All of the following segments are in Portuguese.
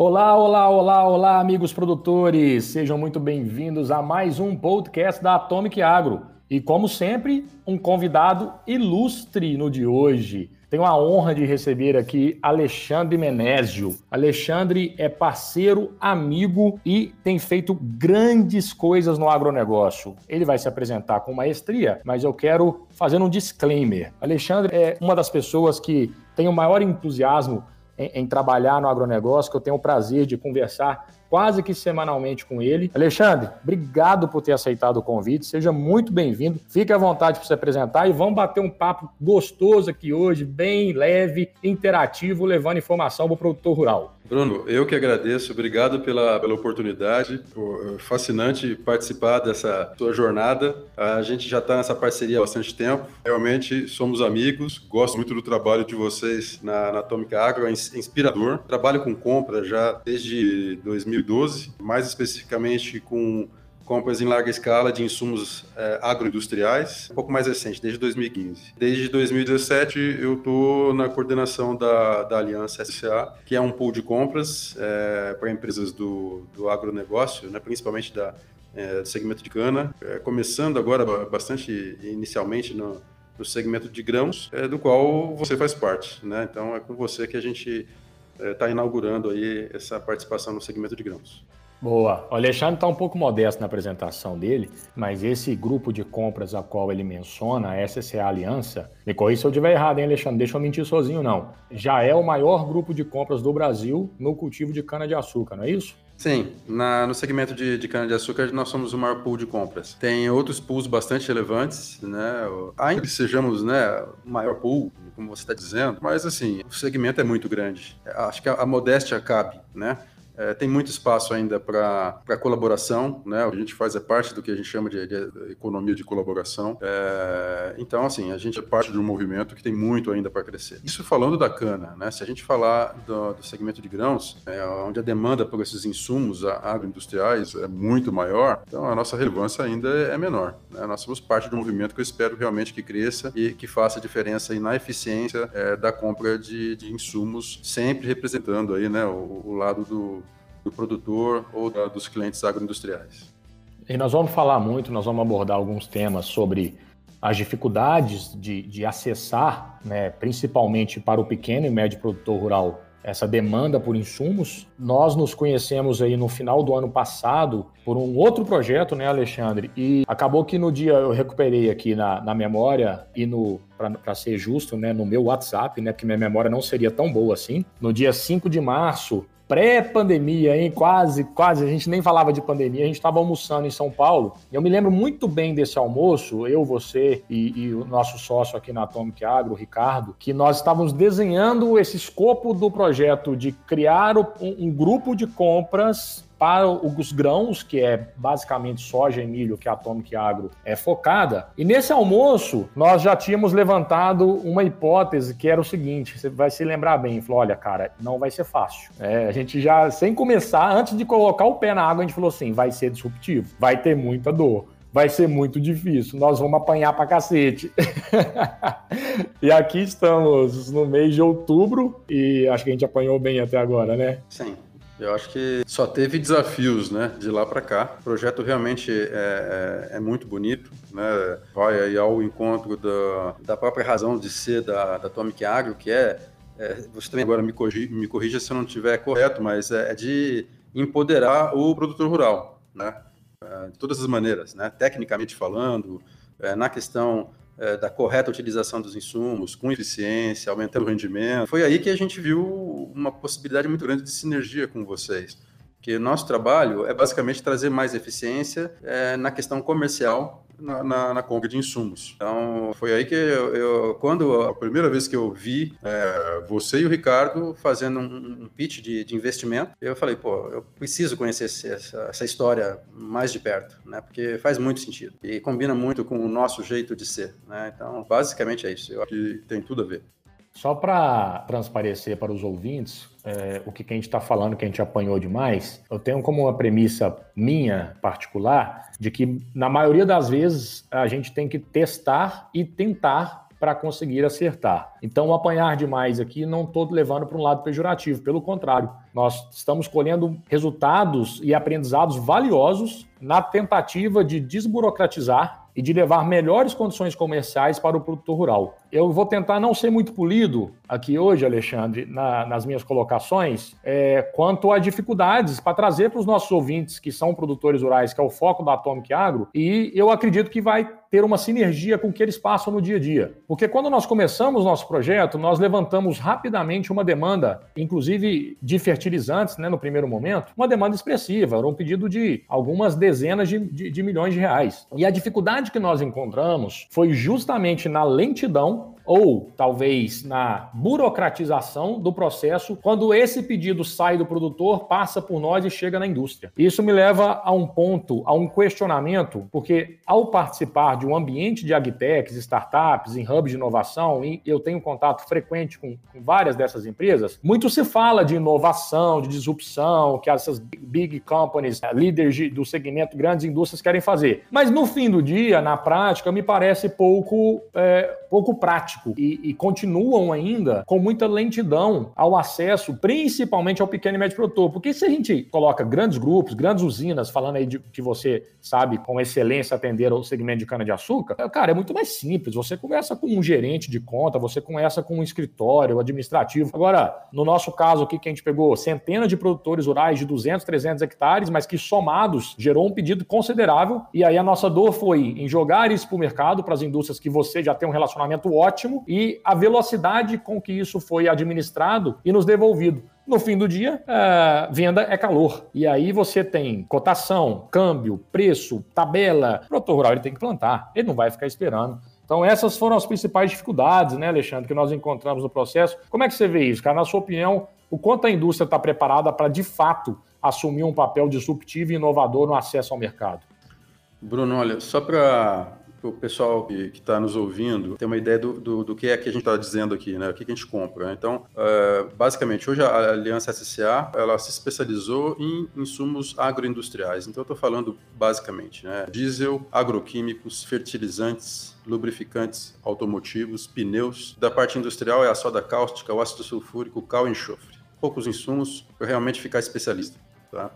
Olá, olá, olá, olá, amigos produtores! Sejam muito bem-vindos a mais um podcast da Atomic Agro. E, como sempre, um convidado ilustre no de hoje. Tenho a honra de receber aqui Alexandre Menésio. Alexandre é parceiro, amigo e tem feito grandes coisas no agronegócio. Ele vai se apresentar com maestria, mas eu quero fazer um disclaimer. Alexandre é uma das pessoas que tem o maior entusiasmo em, em trabalhar no agronegócio, que eu tenho o prazer de conversar quase que semanalmente com ele. Alexandre, obrigado por ter aceitado o convite, seja muito bem-vindo. Fique à vontade para se apresentar e vamos bater um papo gostoso aqui hoje, bem leve, interativo, levando informação para o produtor rural. Bruno, eu que agradeço, obrigado pela, pela oportunidade, é fascinante participar dessa sua jornada. A gente já está nessa parceria há bastante tempo, realmente somos amigos, gosto muito do trabalho de vocês na, na Atômica Agro, é inspirador. Trabalho com compra já desde 2012, mais especificamente com compras em larga escala de insumos é, agroindustriais, um pouco mais recente, desde 2015. Desde 2017, eu estou na coordenação da, da Aliança SCA, que é um pool de compras é, para empresas do, do agronegócio, né, principalmente da, é, do segmento de cana, é, começando agora bastante inicialmente no, no segmento de grãos, é, do qual você faz parte. Né? Então, é com você que a gente está é, inaugurando aí essa participação no segmento de grãos. Boa. O Alexandre está um pouco modesto na apresentação dele, mas esse grupo de compras a qual ele menciona, a SSA Aliança, me corrija se eu estiver errado, hein, Alexandre? Deixa eu mentir sozinho, não. Já é o maior grupo de compras do Brasil no cultivo de cana-de-açúcar, não é isso? Sim, na, no segmento de, de cana-de-açúcar nós somos o maior pool de compras. Tem outros pools bastante relevantes, né? Ainda que sejamos né, o maior pool, como você está dizendo, mas assim, o segmento é muito grande. Acho que a, a modéstia cabe, né? É, tem muito espaço ainda para colaboração, né? A gente faz é parte do que a gente chama de, de economia de colaboração. É, então, assim, a gente é parte de um movimento que tem muito ainda para crescer. Isso falando da cana, né? Se a gente falar do, do segmento de grãos, é, onde a demanda por esses insumos agroindustriais é muito maior, então a nossa relevância ainda é menor. Né? Nós somos parte de um movimento que eu espero realmente que cresça e que faça diferença na eficiência é, da compra de, de, insumos, sempre representando aí, né, o, o lado do do produtor ou da, dos clientes agroindustriais. E nós vamos falar muito, nós vamos abordar alguns temas sobre as dificuldades de, de acessar, né, principalmente para o pequeno e médio produtor rural, essa demanda por insumos. Nós nos conhecemos aí no final do ano passado por um outro projeto, né, Alexandre? E acabou que no dia eu recuperei aqui na, na memória e no para ser justo, né, no meu WhatsApp, né, porque minha memória não seria tão boa assim. No dia 5 de março, pré-pandemia, hein? Quase, quase. A gente nem falava de pandemia. A gente estava almoçando em São Paulo. Eu me lembro muito bem desse almoço, eu, você e, e, o nosso sócio aqui na Atomic Agro, o Ricardo, que nós estávamos desenhando esse escopo do projeto de criar um, um grupo de compras para os grãos, que é basicamente soja e milho que a Atomic Agro é focada. E nesse almoço, nós já tínhamos levantado uma hipótese que era o seguinte: você vai se lembrar bem, falou: olha, cara, não vai ser fácil. É, a gente já, sem começar, antes de colocar o pé na água, a gente falou assim: vai ser disruptivo, vai ter muita dor vai ser muito difícil. Nós vamos apanhar pra cacete. e aqui estamos no mês de outubro e acho que a gente apanhou bem até agora, né? Sim. Eu acho que só teve desafios, né, de lá para cá. O projeto realmente é, é, é, muito bonito, né, vai aí ao encontro da, da própria razão de ser da, da Atomic Agro, que é, é você também agora me corrija, me corrija se eu não estiver correto, mas é, é, de empoderar o produtor rural, né, é, de todas as maneiras, né, tecnicamente falando, é, na questão da correta utilização dos insumos, com eficiência, aumentando o rendimento. Foi aí que a gente viu uma possibilidade muito grande de sinergia com vocês. Que nosso trabalho é basicamente trazer mais eficiência é, na questão comercial na, na, na, compra de insumos. Então, foi aí que eu, eu, quando a primeira vez que eu vi é, você e o Ricardo fazendo um, um pitch de, de, investimento, eu falei, pô, eu preciso conhecer essa, essa, história mais de perto, né? Porque faz muito sentido e combina muito com o nosso jeito de ser, né? Então, basicamente é isso. Eu acho que tem tudo a ver. Só para transparecer para os ouvintes é, o que, que a gente está falando, que a gente apanhou demais, eu tenho como uma premissa minha particular de que, na maioria das vezes, a gente tem que testar e tentar para conseguir acertar. Então, apanhar demais aqui não estou levando para um lado pejorativo, pelo contrário, nós estamos colhendo resultados e aprendizados valiosos na tentativa de desburocratizar e de levar melhores condições comerciais para o produtor rural. Eu vou tentar não ser muito polido aqui hoje, Alexandre, na, nas minhas colocações, é, quanto a dificuldades para trazer para os nossos ouvintes que são produtores rurais, que é o foco da Atomic Agro, e eu acredito que vai ter uma sinergia com o que eles passam no dia a dia. Porque quando nós começamos nosso projeto, nós levantamos rapidamente uma demanda, inclusive de fertilizantes, né, no primeiro momento, uma demanda expressiva, era um pedido de algumas dezenas de, de, de milhões de reais. E a dificuldade que nós encontramos foi justamente na lentidão ou talvez na burocratização do processo quando esse pedido sai do produtor, passa por nós e chega na indústria. Isso me leva a um ponto, a um questionamento, porque ao participar de um ambiente de agtechs, startups, em hubs de inovação, e eu tenho contato frequente com, com várias dessas empresas, muito se fala de inovação, de disrupção, que essas big companies, eh, líderes do segmento, grandes indústrias querem fazer. Mas no fim do dia, na prática, me parece pouco, é, pouco prático e, e, continuam ainda com muita lentidão ao acesso, principalmente ao pequeno e médio produtor. Porque se a gente coloca grandes grupos, grandes usinas, falando aí de que você sabe com excelência atender ao segmento de cana-de-açúcar, cara, é muito mais simples. Você conversa com um gerente de conta, você conversa com um escritório administrativo. Agora, no nosso caso aqui, que a gente pegou centenas de produtores rurais de 200, 300 hectares, mas que somados gerou um pedido considerável. E aí a nossa dor foi em jogar isso para o mercado, para as indústrias que você já tem um relacionamento ótimo ótimo e a velocidade com que isso foi administrado e nos devolvido. No fim do dia, a venda é calor. E aí você tem cotação, câmbio, preço, tabela. O produtor rural ele tem que plantar, ele não vai ficar esperando. Então, essas foram as principais dificuldades, né, Alexandre, que nós encontramos no processo. Como é que você vê isso, cara? Na sua opinião, o quanto a indústria está preparada para, de fato, assumir um papel disruptivo e inovador no acesso ao mercado? Bruno, olha, só para o pessoal que está nos ouvindo ter uma ideia do, do, do, que é que a gente está dizendo aqui, né? O que, que a gente compra. Então, uh, basicamente, hoje a Aliança SCA ela se especializou em insumos agroindustriais. Então, eu estou falando basicamente, né? Diesel, agroquímicos, fertilizantes, lubrificantes automotivos, pneus. Da parte industrial é a soda cáustica, o ácido sulfúrico, cal e enxofre. Poucos insumos para realmente ficar especialista, tá?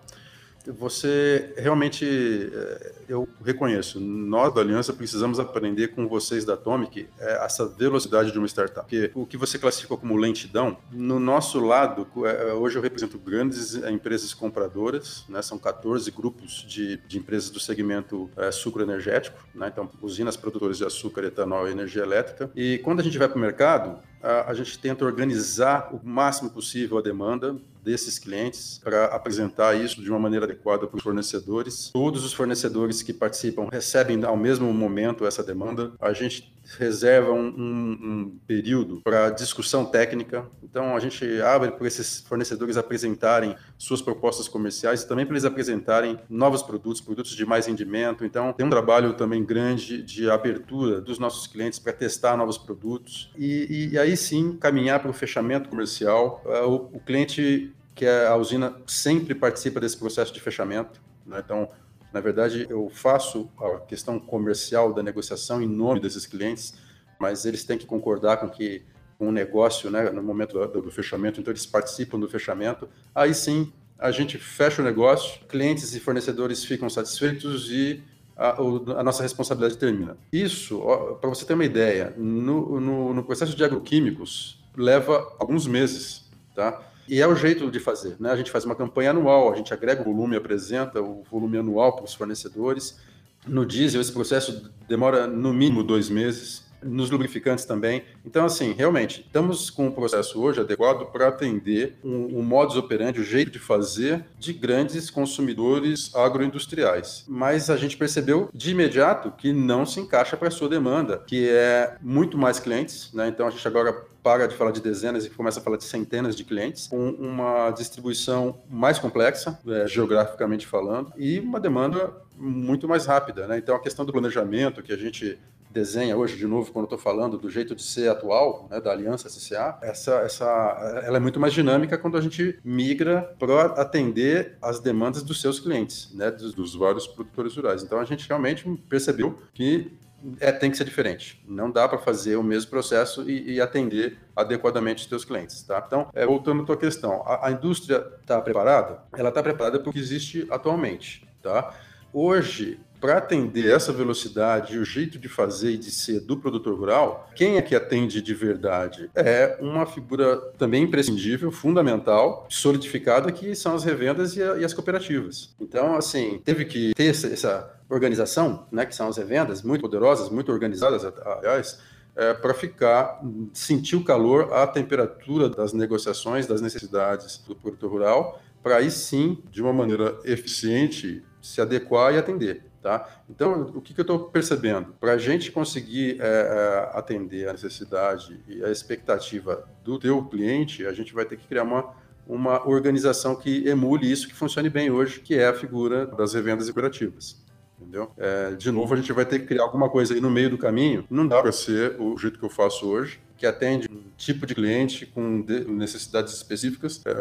Você realmente, é, eu reconheço, nós da Aliança precisamos aprender com vocês da Atomic é, essa velocidade de uma startup. Porque o que você classificou como lentidão, no nosso lado, é, hoje eu represento grandes empresas compradoras, né, são 14 grupos de, de empresas do segmento sucro energético, né, então usinas produtoras de açúcar, etanol e energia elétrica. E quando a gente vai para o mercado, a, gente tenta organizar o máximo possível a demanda desses clientes para apresentar isso de uma maneira adequada para os fornecedores. Todos os fornecedores que participam recebem ao mesmo momento essa demanda. A gente reserva um, um, um período para discussão técnica. Então a gente abre para esses fornecedores apresentarem suas propostas comerciais e também para eles apresentarem novos produtos, produtos de mais rendimento. Então tem um trabalho também grande de abertura dos nossos clientes para testar novos produtos e, e, aí sim caminhar para o fechamento comercial. Uh, o, o cliente que é a usina sempre participa desse processo de fechamento. Né? Então, na verdade, eu faço a questão comercial da negociação em nome desses clientes, mas eles têm que concordar com que o negócio, né, no momento do, do fechamento, então eles participam do fechamento. Aí sim, a gente fecha o negócio, clientes e fornecedores ficam satisfeitos e a, a nossa responsabilidade termina. Isso, para você ter uma ideia, no, no, no processo de agroquímicos leva alguns meses, tá? E é o jeito de fazer, né? A gente faz uma campanha anual, a gente agrega o volume, apresenta o volume anual para os fornecedores. No diesel, esse processo demora no mínimo dois meses nos lubrificantes também. Então, assim, realmente, estamos com um processo hoje adequado para atender um, um modus operandi, o um jeito de fazer de grandes consumidores agroindustriais. Mas a gente percebeu de imediato que não se encaixa para a sua demanda, que é muito mais clientes, né? Então, a gente agora para de falar de dezenas e começa a falar de centenas de clientes, com uma distribuição mais complexa, é, geograficamente falando, e uma demanda muito mais rápida. Né? Então, a questão do planejamento que a gente desenha hoje, de novo, quando estou falando do jeito de ser atual, né, da Aliança SCA, essa, essa, ela é muito mais dinâmica quando a gente migra para atender as demandas dos seus clientes, né, dos, dos vários produtores rurais. Então, a gente realmente percebeu que é, tem que ser diferente. Não dá para fazer o mesmo processo e, e, atender adequadamente os seus clientes, tá? Então, é, voltando à tua questão, a, a indústria está preparada? Ela está preparada para o que existe atualmente, tá? Hoje, para atender essa velocidade e o jeito de fazer e de ser do produtor rural, quem é que atende de verdade? É uma figura também imprescindível, fundamental, solidificada, que são as revendas e, a, e as cooperativas. Então, assim, teve que ter essa, essa organização, né, que são as revendas, muito poderosas, muito organizadas, aliás, é, para ficar, sentir o calor, a temperatura das negociações, das necessidades do produtor rural, para aí sim, de uma maneira eficiente, se adequar e atender. Tá? Então, o que, que eu estou percebendo? Para a gente conseguir é, é, atender a necessidade e a expectativa do teu cliente, a gente vai ter que criar uma, uma organização que emule isso que funcione bem hoje, que é a figura das revendas cooperativas. Entendeu? É, de novo, a gente vai ter que criar alguma coisa aí no meio do caminho. Não dá para ser o jeito que eu faço hoje, que atende um tipo de cliente com necessidades específicas, é,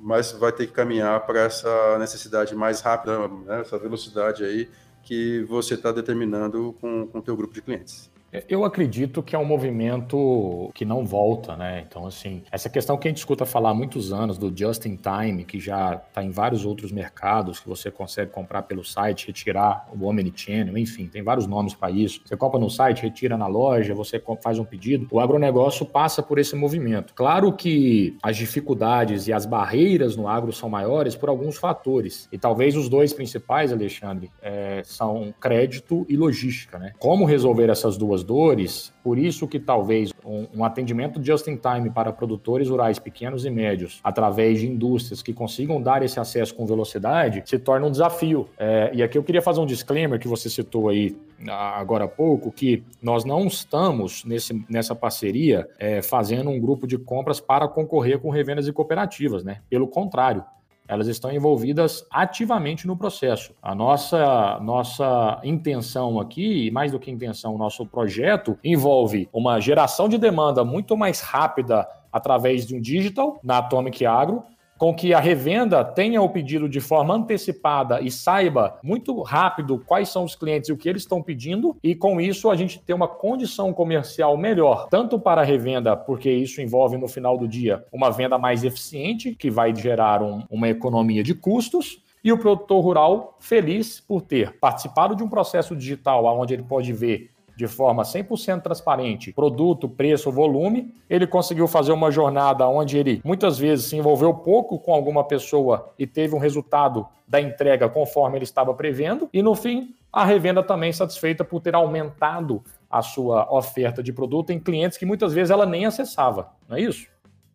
mas vai ter que caminhar para essa necessidade mais rápida, né, essa velocidade aí que você está determinando com o teu grupo de clientes. Eu acredito que é um movimento que não volta, né? Então, assim, essa questão que a gente escuta falar há muitos anos do just in time, que já está em vários outros mercados, que você consegue comprar pelo site, retirar o omnichannel, enfim, tem vários nomes para isso. Você compra no site, retira na loja, você faz um pedido. O agronegócio passa por esse movimento. Claro que as dificuldades e as barreiras no agro são maiores por alguns fatores. E talvez os dois principais, Alexandre, é, são crédito e logística, né? Como resolver essas duas dores, por isso que talvez um, um atendimento just in time para produtores rurais pequenos e médios, através de indústrias que consigam dar esse acesso com velocidade, se torna um desafio. É, e aqui eu queria fazer um disclaimer que você citou aí agora há pouco, que nós não estamos nesse, nessa parceria é, fazendo um grupo de compras para concorrer com revendas e cooperativas, né? Pelo contrário, elas estão envolvidas ativamente no processo. A nossa, nossa intenção aqui, e mais do que intenção, o nosso projeto envolve uma geração de demanda muito mais rápida através de um digital na Atomic Agro, com que a revenda tenha o pedido de forma antecipada e saiba muito rápido quais são os clientes e o que eles estão pedindo, e com isso a gente ter uma condição comercial melhor, tanto para a revenda, porque isso envolve no final do dia uma venda mais eficiente, que vai gerar um, uma economia de custos, e o produtor rural feliz por ter participado de um processo digital onde ele pode ver de forma 100% transparente, produto, preço, volume, ele conseguiu fazer uma jornada onde ele muitas vezes se envolveu pouco com alguma pessoa e teve um resultado da entrega conforme ele estava prevendo, e no fim, a revenda também satisfeita por ter aumentado a sua oferta de produto em clientes que muitas vezes ela nem acessava, não é isso?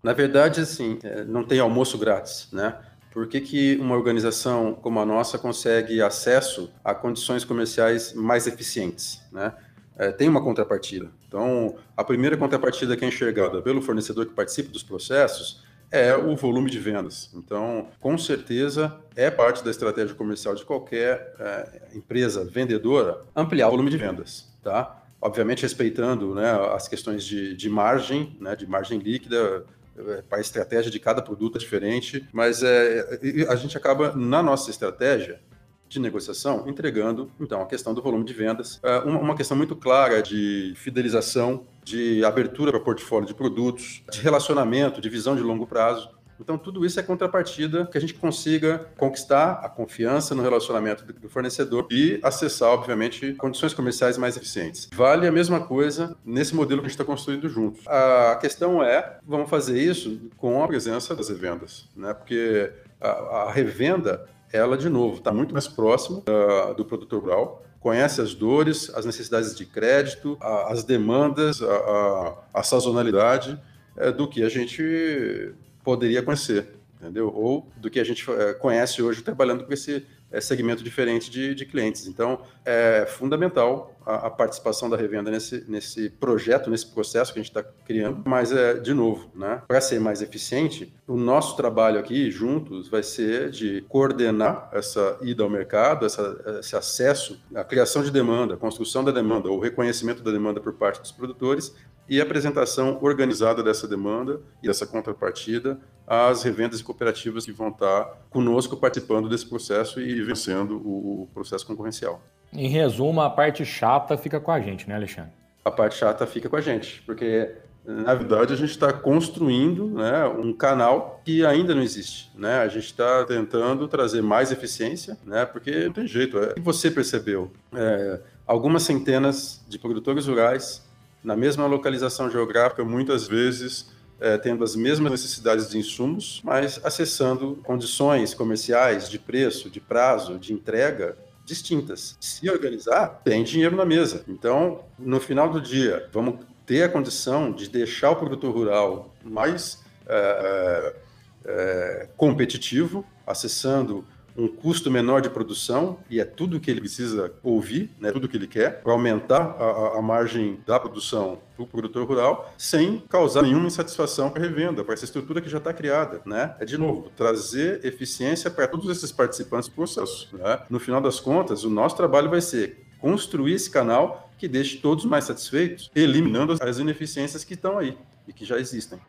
Na verdade, assim, é, não tem almoço grátis, né? Por que, que, uma organização como a nossa consegue acesso a condições comerciais mais eficientes? Né? É, tem uma contrapartida. Então, a primeira contrapartida que é enxergada pelo fornecedor que participa dos processos é o volume de vendas. Então, com certeza, é parte da estratégia comercial de qualquer é, empresa vendedora ampliar o volume de vendas, tá? Obviamente, respeitando né, as questões de, de margem, né, de margem líquida, é, para a estratégia de cada produto é diferente, mas é, a gente acaba, na nossa estratégia, de negociação, entregando, então, a questão do volume de vendas. É uma, questão muito clara de fidelização, de abertura para portfólio de produtos, de relacionamento, de visão de longo prazo. Então, tudo isso é contrapartida que a gente consiga conquistar a confiança no relacionamento do fornecedor e acessar, obviamente, condições comerciais mais eficientes. Vale a mesma coisa nesse modelo que a gente está construindo juntos. A questão é, vamos fazer isso com a presença das revendas, né? Porque a, a revenda ela, de novo, está muito mais próxima uh, do produtor rural, conhece as dores, as necessidades de crédito, a, as demandas, a, a, a sazonalidade uh, do que a gente poderia conhecer, entendeu? Ou do que a gente uh, conhece hoje trabalhando com esse é, segmento diferente de, de, clientes. Então, é fundamental a, a, participação da revenda nesse, nesse projeto, nesse processo que a gente está criando. Mas, é, de novo, né, para ser mais eficiente, o nosso trabalho aqui juntos vai ser de coordenar essa ida ao mercado, essa, esse acesso, a criação de demanda, construção da demanda, o reconhecimento da demanda por parte dos produtores e apresentação organizada dessa demanda e dessa contrapartida às revendas e cooperativas que vão estar conosco participando desse processo e vencendo o processo concorrencial. Em resumo, a parte chata fica com a gente, né, Alexandre? A parte chata fica com a gente, porque na verdade a gente está construindo né, um canal que ainda não existe. Né? A gente está tentando trazer mais eficiência, né, porque não tem jeito. É o que você percebeu? É, algumas centenas de produtores rurais na mesma localização geográfica, muitas vezes é, tendo as mesmas necessidades de insumos, mas acessando condições comerciais de preço, de prazo, de entrega distintas. Se organizar, tem dinheiro na mesa. Então, no final do dia, vamos ter a condição de deixar o produtor rural mais é, é, competitivo, acessando um custo menor de produção, e é tudo que ele precisa ouvir, né, tudo que ele quer, para aumentar a, a, margem da produção para o produtor rural, sem causar nenhuma insatisfação para a revenda, para essa estrutura que já está criada. Né? É, de novo, trazer eficiência para todos esses participantes do processo. Né? No final das contas, o nosso trabalho vai ser construir esse canal que deixe todos mais satisfeitos, eliminando as ineficiências que estão aí e que já existem.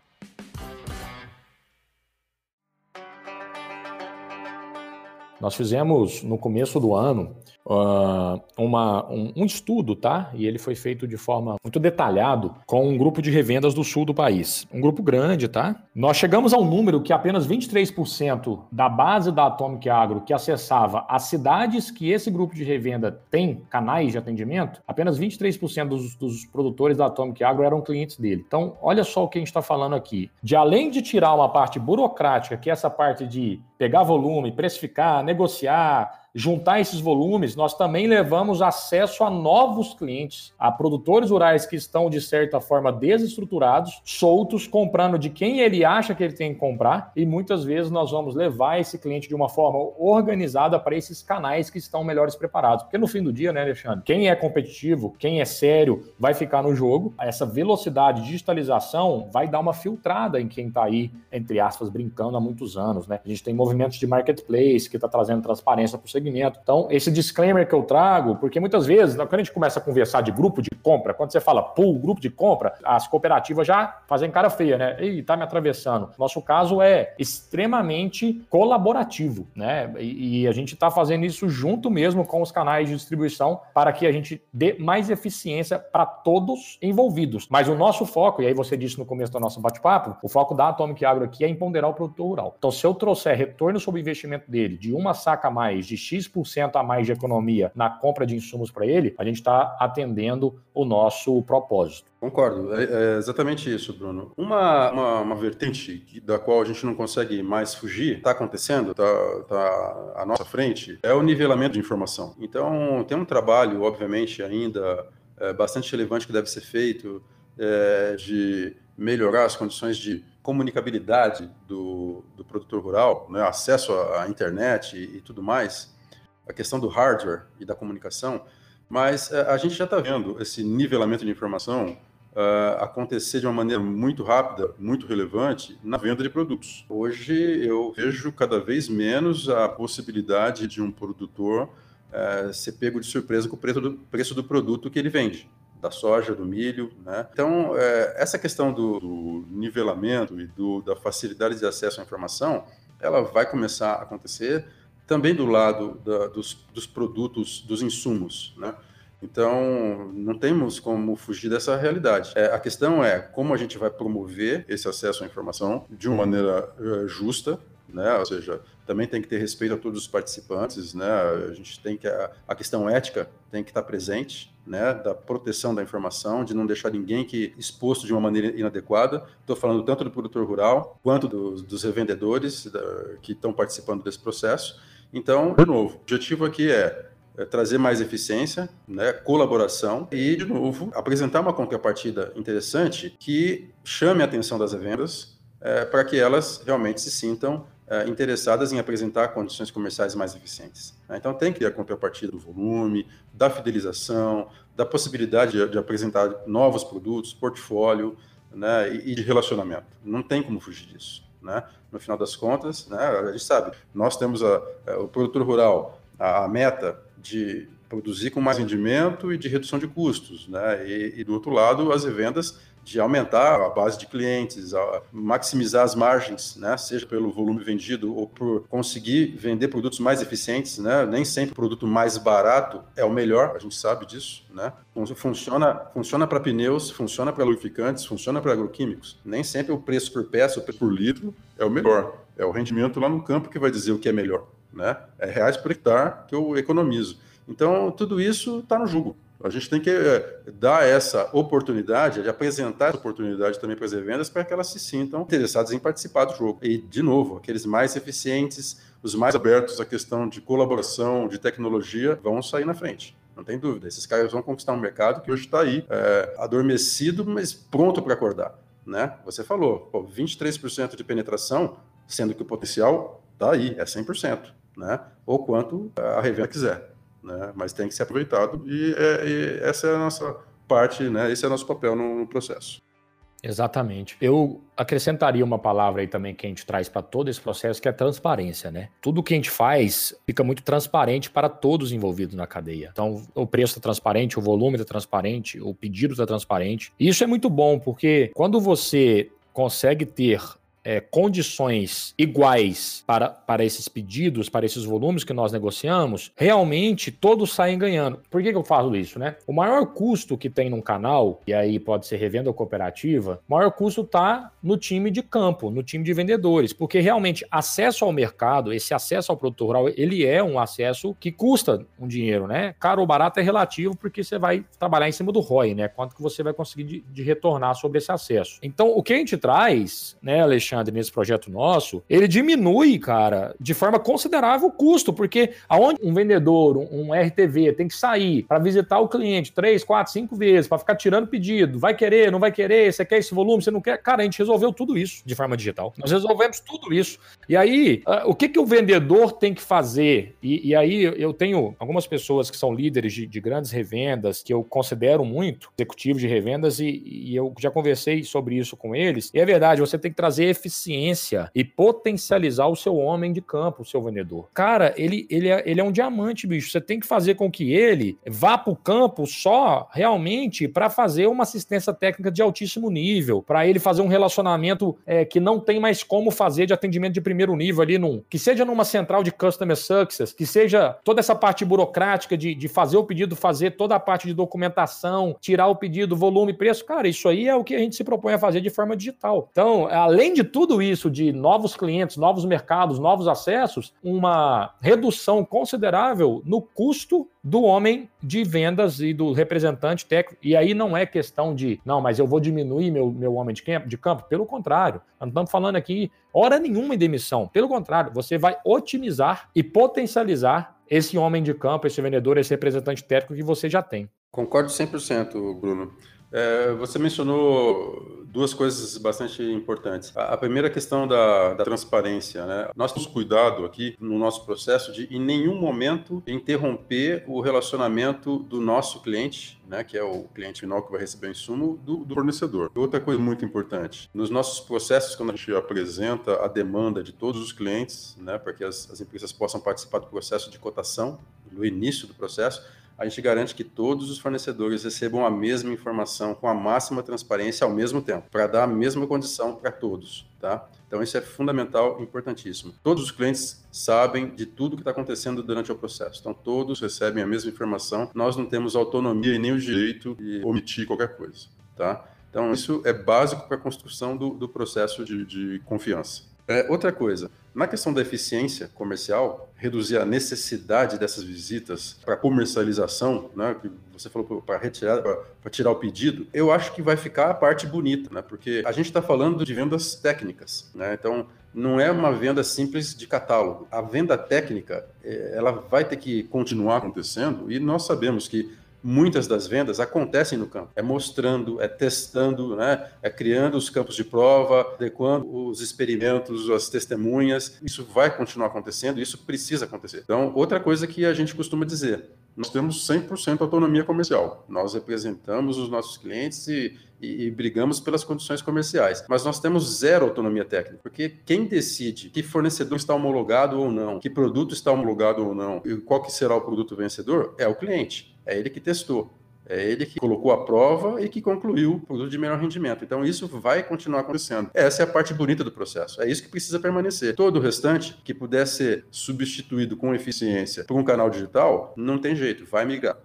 Nós fizemos no começo do ano uh, uma, um, um, estudo, tá? E ele foi feito de forma muito detalhado com um grupo de revendas do sul do país. Um grupo grande, tá? Nós chegamos a um número que apenas 23% da base da Atomic Agro que acessava as cidades que esse grupo de revenda tem canais de atendimento, apenas 23% dos, dos produtores da Atomic Agro eram clientes dele. Então, olha só o que a gente está falando aqui. De além de tirar uma parte burocrática, que é essa parte de pegar volume, precificar, negociar, juntar esses volumes, nós também levamos acesso a novos clientes, a produtores rurais que estão, de certa forma, desestruturados, soltos, comprando de quem ele acha que ele tem que comprar, e muitas vezes nós vamos levar esse cliente de uma forma organizada para esses canais que estão melhores preparados. Porque no fim do dia, né, Alexandre, quem é competitivo, quem é sério, vai ficar no jogo. Essa velocidade de digitalização vai dar uma filtrada em quem está aí, entre aspas, brincando há muitos anos, né? A gente tem movimentos de marketplace que está trazendo transparência para o segmento. Então, esse disclaimer que eu trago, porque muitas vezes, quando a gente começa a conversar de grupo de compra, quando você fala pool, grupo de compra, as cooperativas já fazem cara feia, né? Ei, tá me atravessando. Nosso caso é extremamente colaborativo, né? E, e a gente está fazendo isso junto mesmo com os canais de distribuição para que a gente dê mais eficiência para todos envolvidos. Mas o nosso foco, e aí você disse no começo do nosso bate-papo, o foco da Atomic Agro aqui é empoderar o produtor rural. Então, se eu trouxer retorno sobre o investimento dele de uma saca a mais, de X% a mais de economia na compra de insumos para ele, a gente está atendendo o nosso propósito. Concordo, é, é, exatamente isso, Bruno. Uma, uma, uma, vertente da qual a gente não consegue mais fugir, está acontecendo, está tá à nossa frente, é o nivelamento de informação. Então, tem um trabalho, obviamente, ainda é, bastante relevante que deve ser feito é, de melhorar as condições de comunicabilidade do, do produtor rural, né, acesso à, internet e, e, tudo mais, a questão do hardware e da comunicação, mas uh, a gente já está vendo esse nivelamento de informação uh, acontecer de uma maneira muito rápida, muito relevante na venda de produtos. Hoje eu vejo cada vez menos a possibilidade de um produtor uh, ser pego de surpresa com o preço do, preço do produto que ele vende da soja, do milho, né? Então, é, essa questão do, do nivelamento e do, da facilidade de acesso à informação, ela vai começar a acontecer também do lado da, dos, dos, produtos, dos insumos, né? Então, não temos como fugir dessa realidade. É, a questão é como a gente vai promover esse acesso à informação de uma maneira uh, justa, né? Ou seja, também tem que ter respeito a todos os participantes, né? A gente tem que a, a questão ética tem que estar presente, né? Da proteção da informação, de não deixar ninguém que exposto de uma maneira inadequada. Estou falando tanto do produtor rural quanto dos, dos revendedores da, que estão participando desse processo. Então, de novo, o objetivo aqui é é trazer mais eficiência, né, colaboração e, de novo, apresentar uma contrapartida interessante que chame a atenção das vendas é, para que elas realmente se sintam interessadas em apresentar condições comerciais mais eficientes. Né? Então, tem que ter a contrapartida do volume, da fidelização, da possibilidade de, de apresentar novos produtos, portfólio né, e, e, de relacionamento. Não tem como fugir disso. Né? No final das contas, né, a gente sabe, nós temos a, a, o produtor rural, a, a meta de produzir com mais rendimento e de redução de custos, né? E, e do outro lado, as revendas de aumentar a base de clientes, maximizar as margens, né? seja pelo volume vendido ou por conseguir vender produtos mais eficientes. Né? Nem sempre o produto mais barato é o melhor, a gente sabe disso. Né? Funciona, funciona para pneus, funciona para lubrificantes, funciona para agroquímicos. Nem sempre o preço por peça, o preço por litro é o melhor. É o rendimento lá no campo que vai dizer o que é melhor. Né? É reais por hectare que eu economizo. Então, tudo isso está no jogo. A gente tem que eh, dar essa oportunidade, de apresentar essa oportunidade também para as revendas, para que elas se sintam interessadas em participar do jogo. E, de novo, aqueles mais eficientes, os mais abertos à questão de colaboração, de tecnologia, vão sair na frente. Não tem dúvida. Esses caras vão conquistar um mercado que hoje está aí, é, adormecido, mas pronto para acordar. Né? Você falou, pô, 23% de penetração, sendo que o potencial está aí, é 100%. Né? Ou quanto a revenda quiser né? mas tem que ser aproveitado e, é, e essa é a nossa parte, né? esse é o nosso papel no, no processo. Exatamente. Eu acrescentaria uma palavra aí também que a gente traz para todo esse processo, que é transparência, né? Tudo que a gente faz fica muito transparente para todos envolvidos na cadeia. Então, o preço está transparente, o volume está transparente, o pedido está transparente. E isso é muito bom, porque quando você consegue ter é, condições iguais para, para esses pedidos, para esses volumes que nós negociamos, realmente todos saem ganhando. Por que, que eu falo isso, né? O maior custo que tem num canal, e aí pode ser revenda ou cooperativa, o maior custo está no time de campo, no time de vendedores, porque realmente acesso ao mercado, esse acesso ao produto rural, ele é um acesso que custa um dinheiro, né? Caro ou barato é relativo, porque você vai trabalhar em cima do ROI, né? Quanto que você vai conseguir de, de retornar sobre esse acesso. Então, o que a gente traz, né, Alexandre? Alexandre, nesse projeto nosso, ele diminui, cara, de forma considerável o custo, porque aonde um vendedor, um RTV, tem que sair para visitar o cliente três, quatro, cinco vezes, para ficar tirando pedido, vai querer, não vai querer, você quer esse volume, você não quer. Cara, a gente resolveu tudo isso de forma digital. Nós resolvemos tudo isso. E aí, uh, o que, que o vendedor tem que fazer? E, e aí, eu tenho algumas pessoas que são líderes de, de, grandes revendas, que eu considero muito, executivos de revendas, e, e eu já conversei sobre isso com eles. E é verdade, você tem que trazer eficiência e potencializar o seu homem de campo, o seu vendedor. Cara, ele, ele, é, ele é um diamante, bicho. Você tem que fazer com que ele vá para o campo só realmente para fazer uma assistência técnica de altíssimo nível, para ele fazer um relacionamento é, que não tem mais como fazer de atendimento de primeiro nível ali, num, que seja numa central de customer success, que seja toda essa parte burocrática de, de fazer o pedido, fazer toda a parte de documentação, tirar o pedido, volume, preço. Cara, isso aí é o que a gente se propõe a fazer de forma digital. Então, além de tudo isso de novos clientes, novos mercados, novos acessos, uma redução considerável no custo do homem de vendas e do representante técnico. E aí não é questão de, não, mas eu vou diminuir meu, meu homem de campo, de campo. Pelo contrário, não estamos falando aqui hora nenhuma em demissão. Pelo contrário, você vai otimizar e potencializar esse homem de campo, esse vendedor, esse representante técnico que você já tem. Concordo 100%, Bruno. É, você mencionou duas coisas bastante importantes. A, a primeira questão da, da, transparência. Né? Nós temos cuidado aqui no nosso processo de, em nenhum momento, interromper o relacionamento do nosso cliente, né, que é o cliente final que vai receber o insumo, do, do fornecedor. Outra coisa muito importante, nos nossos processos, quando a gente apresenta a demanda de todos os clientes, né, para que as, as empresas possam participar do processo de cotação, no início do processo, a gente garante que todos os fornecedores recebam a mesma informação com a máxima transparência ao mesmo tempo, para dar a mesma condição para todos, tá? Então isso é fundamental, importantíssimo. Todos os clientes sabem de tudo que está acontecendo durante o processo. Então todos recebem a mesma informação. Nós não temos autonomia e nem o direito de omitir qualquer coisa, tá? Então isso é básico para a construção do, do processo de, de confiança. É, outra coisa, na questão da eficiência comercial, reduzir a necessidade dessas visitas para comercialização, né, que você falou para retirar, para tirar o pedido, eu acho que vai ficar a parte bonita, né, porque a gente está falando de vendas técnicas, né, então não é uma venda simples de catálogo. A venda técnica, é, ela vai ter que continuar acontecendo e nós sabemos que muitas das vendas acontecem no campo. É mostrando, é testando, né? é criando os campos de prova, adequando os experimentos, as testemunhas. Isso vai continuar acontecendo, isso precisa acontecer. Então, outra coisa que a gente costuma dizer, nós temos 100% autonomia comercial. Nós representamos os nossos clientes e, e, e, brigamos pelas condições comerciais. Mas nós temos zero autonomia técnica, porque quem decide que fornecedor está homologado ou não, que produto está homologado ou não, e qual que será o produto vencedor, é o cliente. É ele que testou. É ele que colocou a prova e que concluiu o produto de melhor rendimento. Então, isso vai continuar acontecendo. Essa é a parte bonita do processo. É isso que precisa permanecer. Todo o restante que puder ser substituído com eficiência por um canal digital, não tem jeito, vai migrar.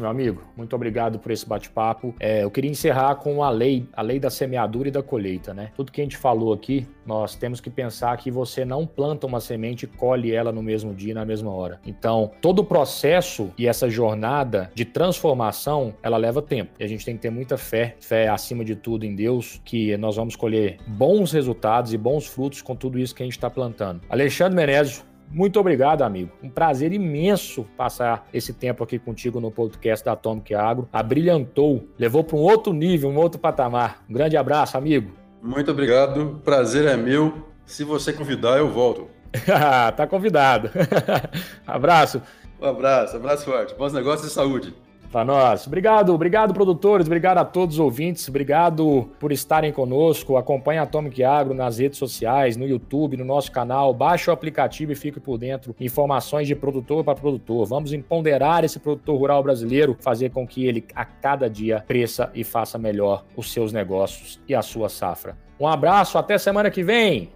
Meu amigo, muito obrigado por esse bate-papo. É, eu queria encerrar com a lei, a lei da semeadura e da colheita, né? Tudo que a gente falou aqui, nós temos que pensar que você não planta uma semente e colhe ela no mesmo dia, na mesma hora. Então, todo o processo e essa jornada de transformação, ela leva tempo. E a gente tem que ter muita fé, fé acima de tudo em Deus, que nós vamos colher bons resultados e bons frutos com tudo isso que a gente está plantando. Alexandre Menezes, muito obrigado, amigo. Um prazer imenso passar esse tempo aqui contigo no podcast da Atomic Agro. Abrilhantou, levou para um outro nível, um outro patamar. Um grande abraço, amigo. Muito obrigado. Prazer é meu. Se você convidar, eu volto. tá convidado. abraço. Um abraço, abraço forte. Bons negócios e saúde para nós. Obrigado, obrigado, produtores, obrigado a todos os ouvintes, obrigado por estarem conosco. Acompanhe a Atomic Agro nas redes sociais, no YouTube, no nosso canal. Baixe o aplicativo e fique por dentro. Informações de produtor para produtor. Vamos empoderar esse produtor rural brasileiro, fazer com que ele a cada dia cresça e faça melhor os seus negócios e a sua safra. Um abraço, até semana que vem.